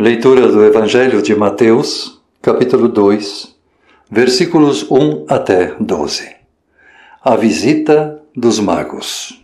Leitura do Evangelho de Mateus, capítulo 2, versículos 1 até 12. A visita dos magos.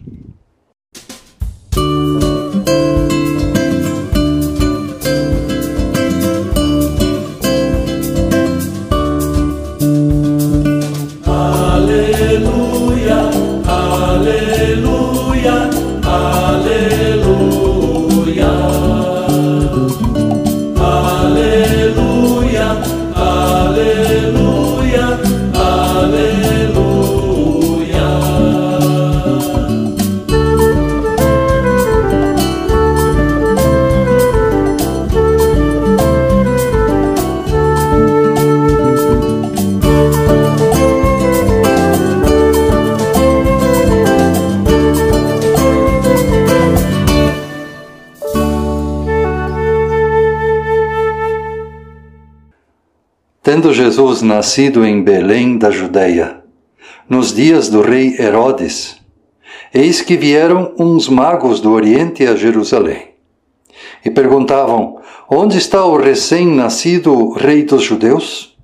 Jesus nascido em Belém da Judéia, nos dias do rei Herodes, eis que vieram uns magos do Oriente a Jerusalém e perguntavam: Onde está o recém-nascido rei dos judeus?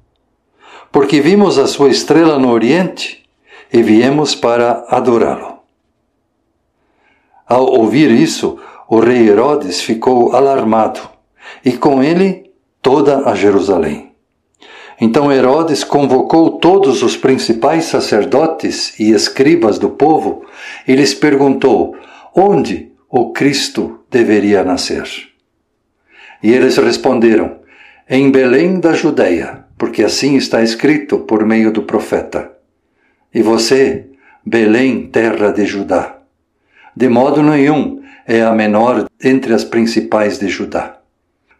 Porque vimos a sua estrela no Oriente e viemos para adorá-lo. Ao ouvir isso, o rei Herodes ficou alarmado e com ele toda a Jerusalém. Então Herodes convocou todos os principais sacerdotes e escribas do povo e lhes perguntou onde o Cristo deveria nascer. E eles responderam: Em Belém da Judéia, porque assim está escrito por meio do profeta. E você, Belém, terra de Judá, de modo nenhum é a menor entre as principais de Judá,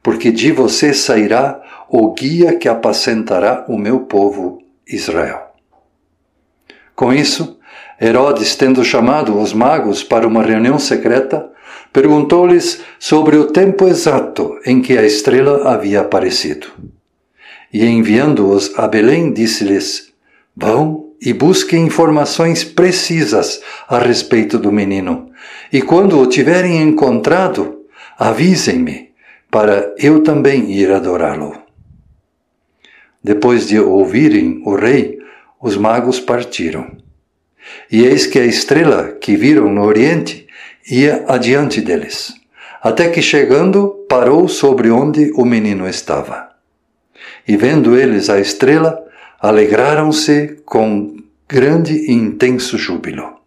porque de você sairá o guia que apacentará o meu povo Israel. Com isso, Herodes, tendo chamado os magos para uma reunião secreta, perguntou-lhes sobre o tempo exato em que a estrela havia aparecido. E enviando-os a Belém, disse-lhes: Vão e busquem informações precisas a respeito do menino, e quando o tiverem encontrado, avisem-me, para eu também ir adorá-lo. Depois de ouvirem o rei, os magos partiram. E eis que a estrela que viram no oriente ia adiante deles, até que chegando parou sobre onde o menino estava. E vendo eles a estrela, alegraram-se com grande e intenso júbilo.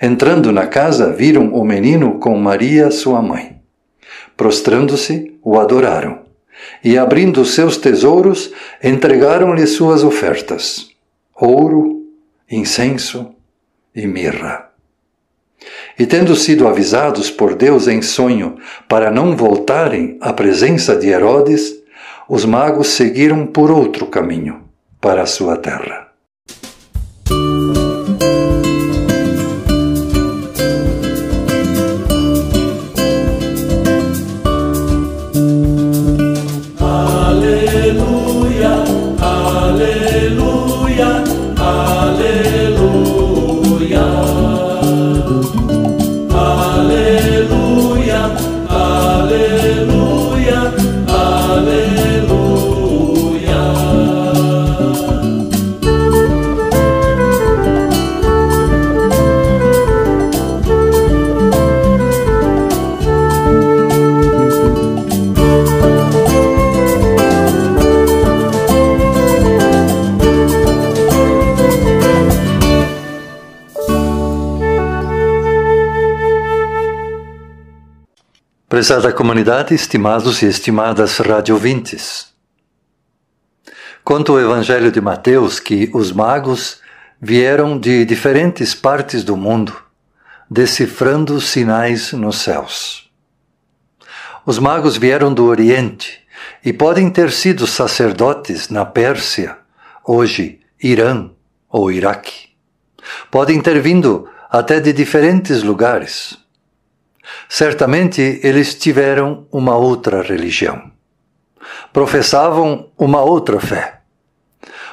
Entrando na casa, viram o menino com Maria, sua mãe. Prostrando-se, o adoraram e abrindo seus tesouros, entregaram-lhe suas ofertas: ouro, incenso e mirra. E tendo sido avisados por Deus em sonho para não voltarem à presença de Herodes, os magos seguiram por outro caminho para a sua terra. Prezada comunidade, estimados e estimadas radiovintes. Conta o Evangelho de Mateus que os magos vieram de diferentes partes do mundo, decifrando sinais nos céus. Os magos vieram do Oriente e podem ter sido sacerdotes na Pérsia, hoje Irã ou Iraque. Podem ter vindo até de diferentes lugares Certamente eles tiveram uma outra religião. Professavam uma outra fé.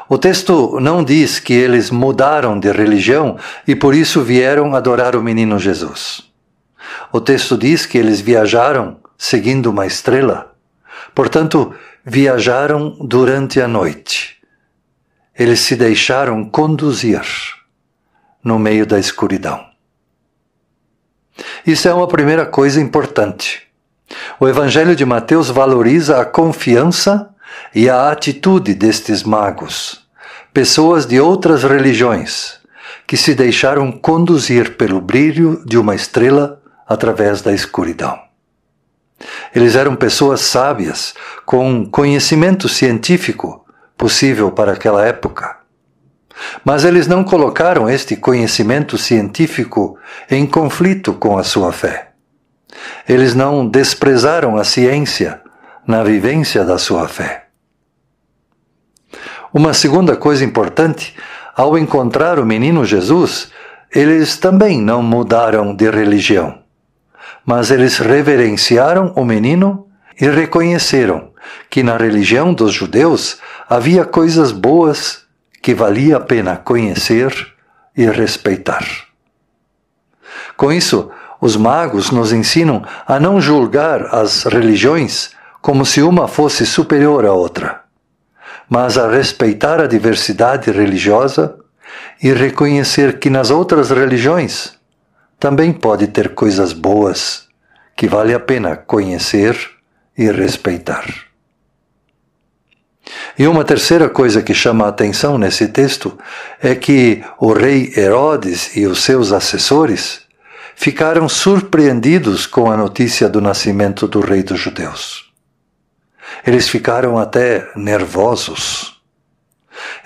O texto não diz que eles mudaram de religião e por isso vieram adorar o menino Jesus. O texto diz que eles viajaram seguindo uma estrela Portanto, viajaram durante a noite. Eles se deixaram conduzir no meio da escuridão. Isso é uma primeira coisa importante. O Evangelho de Mateus valoriza a confiança e a atitude destes magos, pessoas de outras religiões, que se deixaram conduzir pelo brilho de uma estrela através da escuridão. Eles eram pessoas sábias, com conhecimento científico possível para aquela época. Mas eles não colocaram este conhecimento científico em conflito com a sua fé. Eles não desprezaram a ciência na vivência da sua fé. Uma segunda coisa importante, ao encontrar o menino Jesus, eles também não mudaram de religião mas eles reverenciaram o menino e reconheceram que na religião dos judeus havia coisas boas que valia a pena conhecer e respeitar. Com isso, os magos nos ensinam a não julgar as religiões como se uma fosse superior à outra, mas a respeitar a diversidade religiosa e reconhecer que nas outras religiões também pode ter coisas boas que vale a pena conhecer e respeitar. E uma terceira coisa que chama a atenção nesse texto é que o rei Herodes e os seus assessores ficaram surpreendidos com a notícia do nascimento do rei dos judeus. Eles ficaram até nervosos.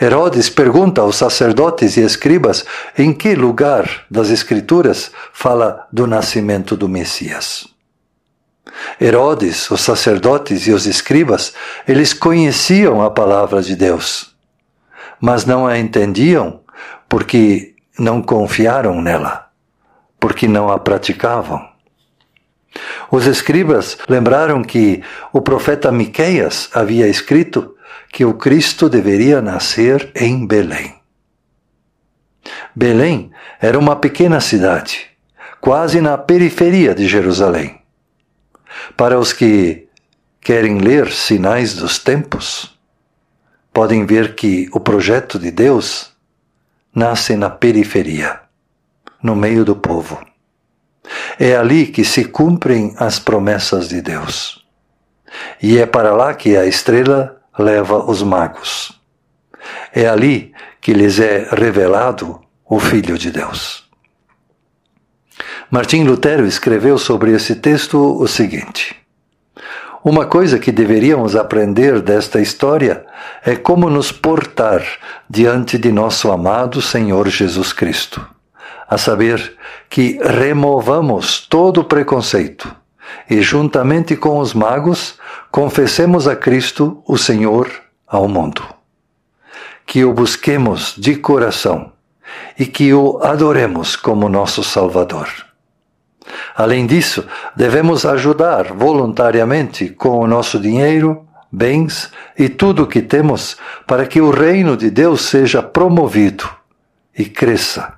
Herodes pergunta aos sacerdotes e escribas em que lugar das Escrituras fala do nascimento do Messias. Herodes, os sacerdotes e os escribas, eles conheciam a palavra de Deus, mas não a entendiam porque não confiaram nela, porque não a praticavam. Os escribas lembraram que o profeta Miqueias havia escrito que o Cristo deveria nascer em Belém. Belém era uma pequena cidade, quase na periferia de Jerusalém. Para os que querem ler Sinais dos Tempos, podem ver que o projeto de Deus nasce na periferia, no meio do povo. É ali que se cumprem as promessas de Deus. E é para lá que a estrela leva os magos. É ali que lhes é revelado o Filho de Deus. Martim Lutero escreveu sobre esse texto o seguinte: Uma coisa que deveríamos aprender desta história é como nos portar diante de nosso amado Senhor Jesus Cristo, a saber, que removamos todo preconceito e, juntamente com os magos, confessemos a Cristo, o Senhor, ao mundo. Que o busquemos de coração e que o adoremos como nosso Salvador. Além disso, devemos ajudar voluntariamente com o nosso dinheiro, bens e tudo o que temos para que o reino de Deus seja promovido e cresça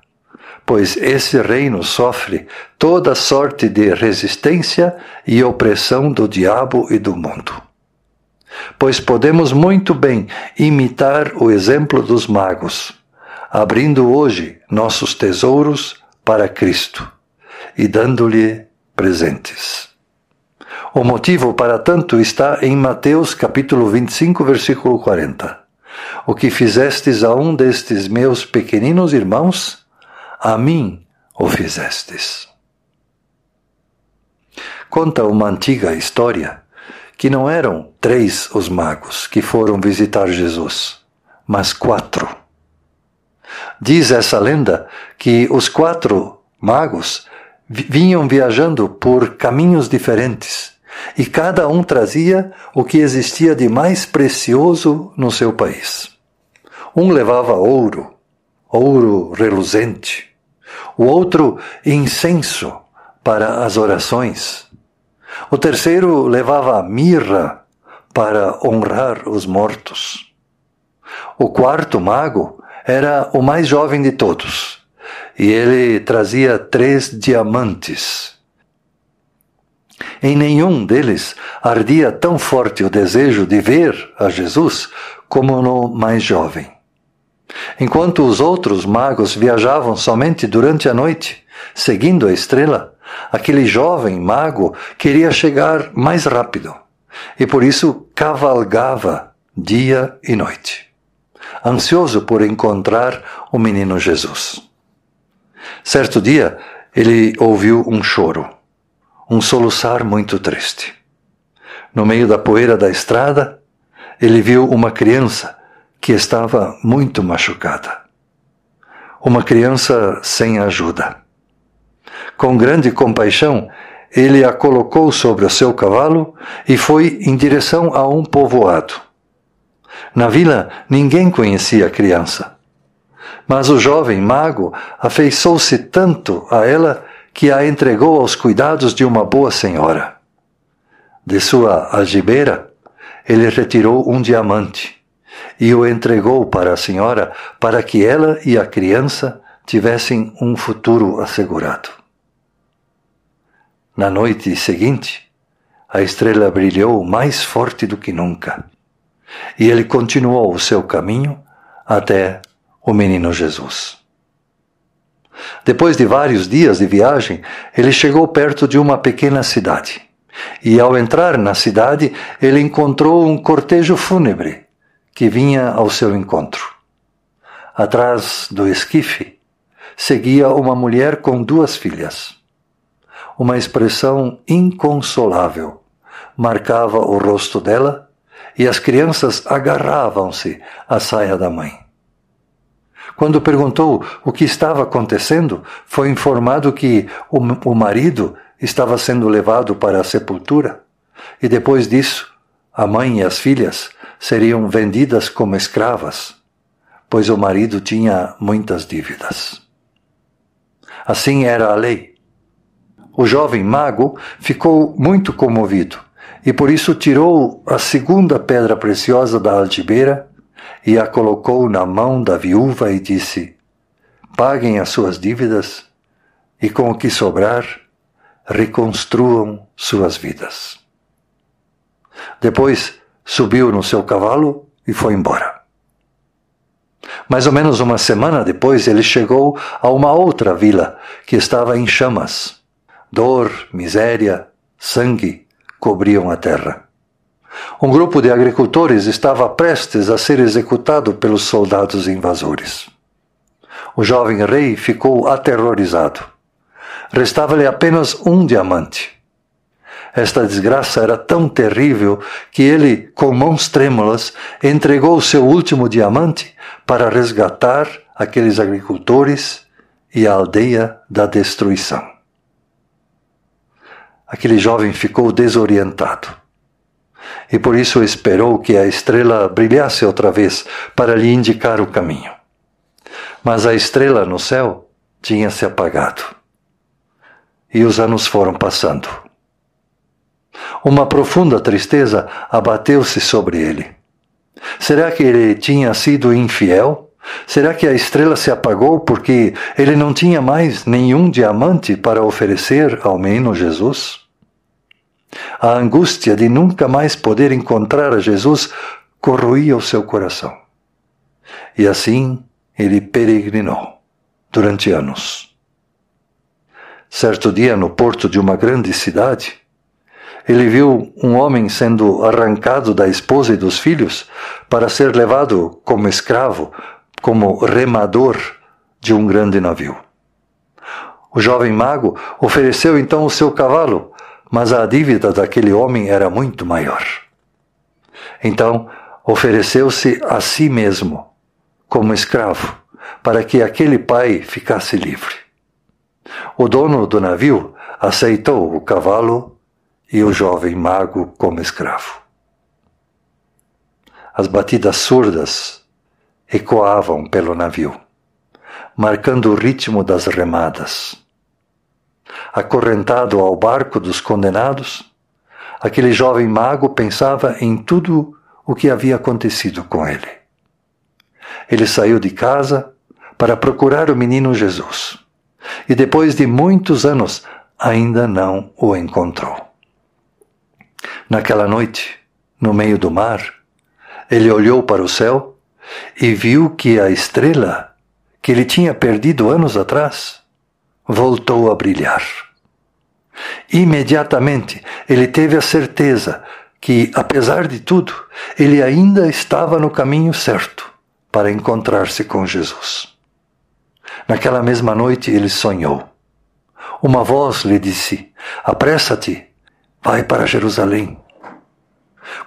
pois esse reino sofre toda sorte de resistência e opressão do diabo e do mundo. Pois podemos muito bem imitar o exemplo dos magos, abrindo hoje nossos tesouros para Cristo e dando-lhe presentes. O motivo para tanto está em Mateus capítulo 25, versículo 40. O que fizestes a um destes meus pequeninos irmãos, a mim o fizestes. Conta uma antiga história que não eram três os magos que foram visitar Jesus, mas quatro. Diz essa lenda que os quatro magos vinham viajando por caminhos diferentes e cada um trazia o que existia de mais precioso no seu país. Um levava ouro, ouro reluzente, o outro incenso para as orações. O terceiro levava mirra para honrar os mortos. O quarto mago era o mais jovem de todos e ele trazia três diamantes. em nenhum deles ardia tão forte o desejo de ver a Jesus como no mais jovem. Enquanto os outros magos viajavam somente durante a noite, seguindo a estrela, aquele jovem mago queria chegar mais rápido e por isso cavalgava dia e noite, ansioso por encontrar o menino Jesus. Certo dia, ele ouviu um choro, um soluçar muito triste. No meio da poeira da estrada, ele viu uma criança que estava muito machucada. Uma criança sem ajuda. Com grande compaixão, ele a colocou sobre o seu cavalo e foi em direção a um povoado. Na vila, ninguém conhecia a criança. Mas o jovem mago afeiçou-se tanto a ela que a entregou aos cuidados de uma boa senhora. De sua algibeira, ele retirou um diamante e o entregou para a senhora para que ela e a criança tivessem um futuro assegurado. Na noite seguinte, a estrela brilhou mais forte do que nunca, e ele continuou o seu caminho até o menino Jesus. Depois de vários dias de viagem, ele chegou perto de uma pequena cidade. E ao entrar na cidade, ele encontrou um cortejo fúnebre que vinha ao seu encontro. Atrás do esquife seguia uma mulher com duas filhas. Uma expressão inconsolável marcava o rosto dela e as crianças agarravam-se à saia da mãe. Quando perguntou o que estava acontecendo, foi informado que o, o marido estava sendo levado para a sepultura e depois disso a mãe e as filhas seriam vendidas como escravas, pois o marido tinha muitas dívidas. Assim era a lei. O jovem mago ficou muito comovido e por isso tirou a segunda pedra preciosa da algibeira e a colocou na mão da viúva e disse: Paguem as suas dívidas e com o que sobrar, reconstruam suas vidas. Depois subiu no seu cavalo e foi embora. Mais ou menos uma semana depois, ele chegou a uma outra vila que estava em chamas. Dor, miséria, sangue cobriam a terra. Um grupo de agricultores estava prestes a ser executado pelos soldados invasores. O jovem rei ficou aterrorizado. Restava-lhe apenas um diamante. Esta desgraça era tão terrível que ele, com mãos trêmulas, entregou seu último diamante para resgatar aqueles agricultores e a aldeia da destruição. Aquele jovem ficou desorientado e por isso esperou que a estrela brilhasse outra vez para lhe indicar o caminho. Mas a estrela no céu tinha se apagado e os anos foram passando. Uma profunda tristeza abateu-se sobre ele. Será que ele tinha sido infiel? Será que a estrela se apagou porque ele não tinha mais nenhum diamante para oferecer ao menino Jesus? A angústia de nunca mais poder encontrar a Jesus corroía o seu coração. E assim ele peregrinou durante anos. Certo dia, no porto de uma grande cidade, ele viu um homem sendo arrancado da esposa e dos filhos para ser levado como escravo, como remador de um grande navio. O jovem mago ofereceu então o seu cavalo, mas a dívida daquele homem era muito maior. Então ofereceu-se a si mesmo como escravo, para que aquele pai ficasse livre. O dono do navio aceitou o cavalo e o jovem mago como escravo. As batidas surdas ecoavam pelo navio, marcando o ritmo das remadas. Acorrentado ao barco dos condenados, aquele jovem mago pensava em tudo o que havia acontecido com ele. Ele saiu de casa para procurar o menino Jesus e depois de muitos anos ainda não o encontrou. Naquela noite, no meio do mar, ele olhou para o céu e viu que a estrela que ele tinha perdido anos atrás voltou a brilhar. Imediatamente ele teve a certeza que, apesar de tudo, ele ainda estava no caminho certo para encontrar-se com Jesus. Naquela mesma noite ele sonhou. Uma voz lhe disse: Apressa-te, vai para Jerusalém.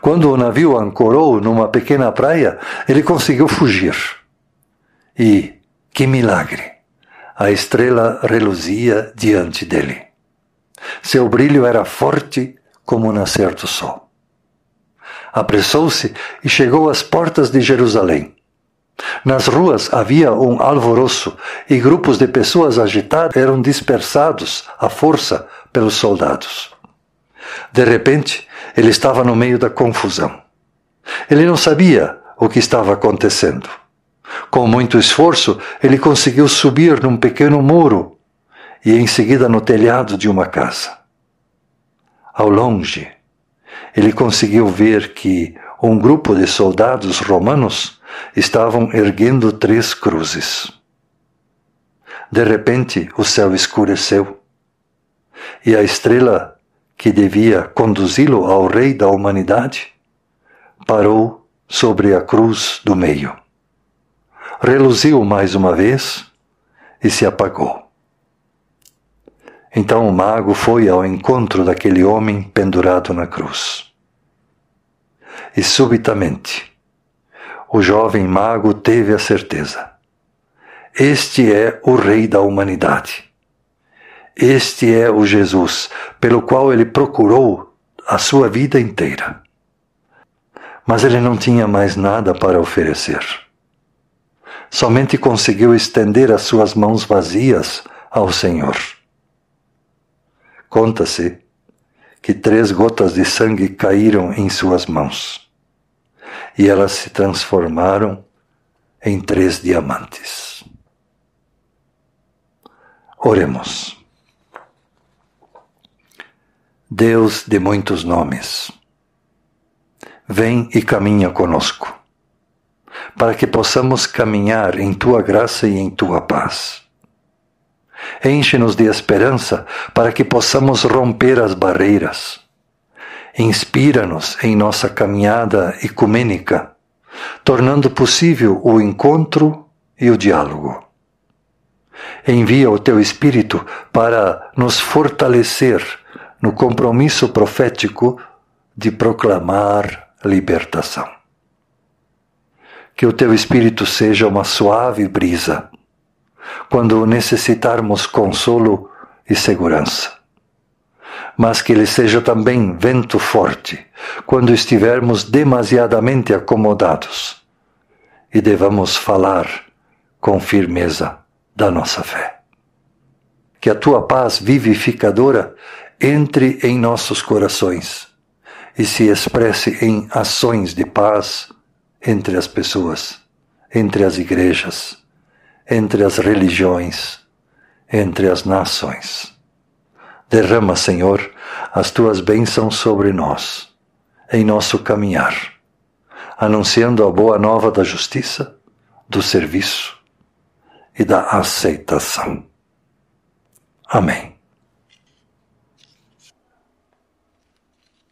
Quando o navio ancorou numa pequena praia, ele conseguiu fugir. E, que milagre! A estrela reluzia diante dele. Seu brilho era forte como o nascer do sol. Apressou-se e chegou às portas de Jerusalém. Nas ruas havia um alvoroço e grupos de pessoas agitadas eram dispersados à força pelos soldados. De repente, ele estava no meio da confusão. Ele não sabia o que estava acontecendo. Com muito esforço, ele conseguiu subir num pequeno muro e em seguida no telhado de uma casa. Ao longe, ele conseguiu ver que um grupo de soldados romanos estavam erguendo três cruzes. De repente, o céu escureceu e a estrela que devia conduzi-lo ao Rei da humanidade parou sobre a cruz do meio. Reluziu mais uma vez e se apagou. Então o mago foi ao encontro daquele homem pendurado na cruz. E subitamente, o jovem mago teve a certeza: este é o Rei da humanidade. Este é o Jesus pelo qual ele procurou a sua vida inteira. Mas ele não tinha mais nada para oferecer. Somente conseguiu estender as suas mãos vazias ao Senhor. Conta-se que três gotas de sangue caíram em suas mãos e elas se transformaram em três diamantes. Oremos. Deus de muitos nomes, vem e caminha conosco, para que possamos caminhar em tua graça e em tua paz. Enche-nos de esperança para que possamos romper as barreiras inspira-nos em nossa caminhada ecumênica, tornando possível o encontro e o diálogo. Envia o teu Espírito para nos fortalecer no compromisso profético de proclamar libertação. Que o teu Espírito seja uma suave brisa quando necessitarmos consolo e segurança mas que ele seja também vento forte quando estivermos demasiadamente acomodados e devamos falar com firmeza da nossa fé. Que a tua paz vivificadora entre em nossos corações e se expresse em ações de paz entre as pessoas, entre as igrejas, entre as religiões, entre as nações. Derrama, Senhor, as tuas bênçãos sobre nós, em nosso caminhar, anunciando a boa nova da justiça, do serviço e da aceitação. Amém.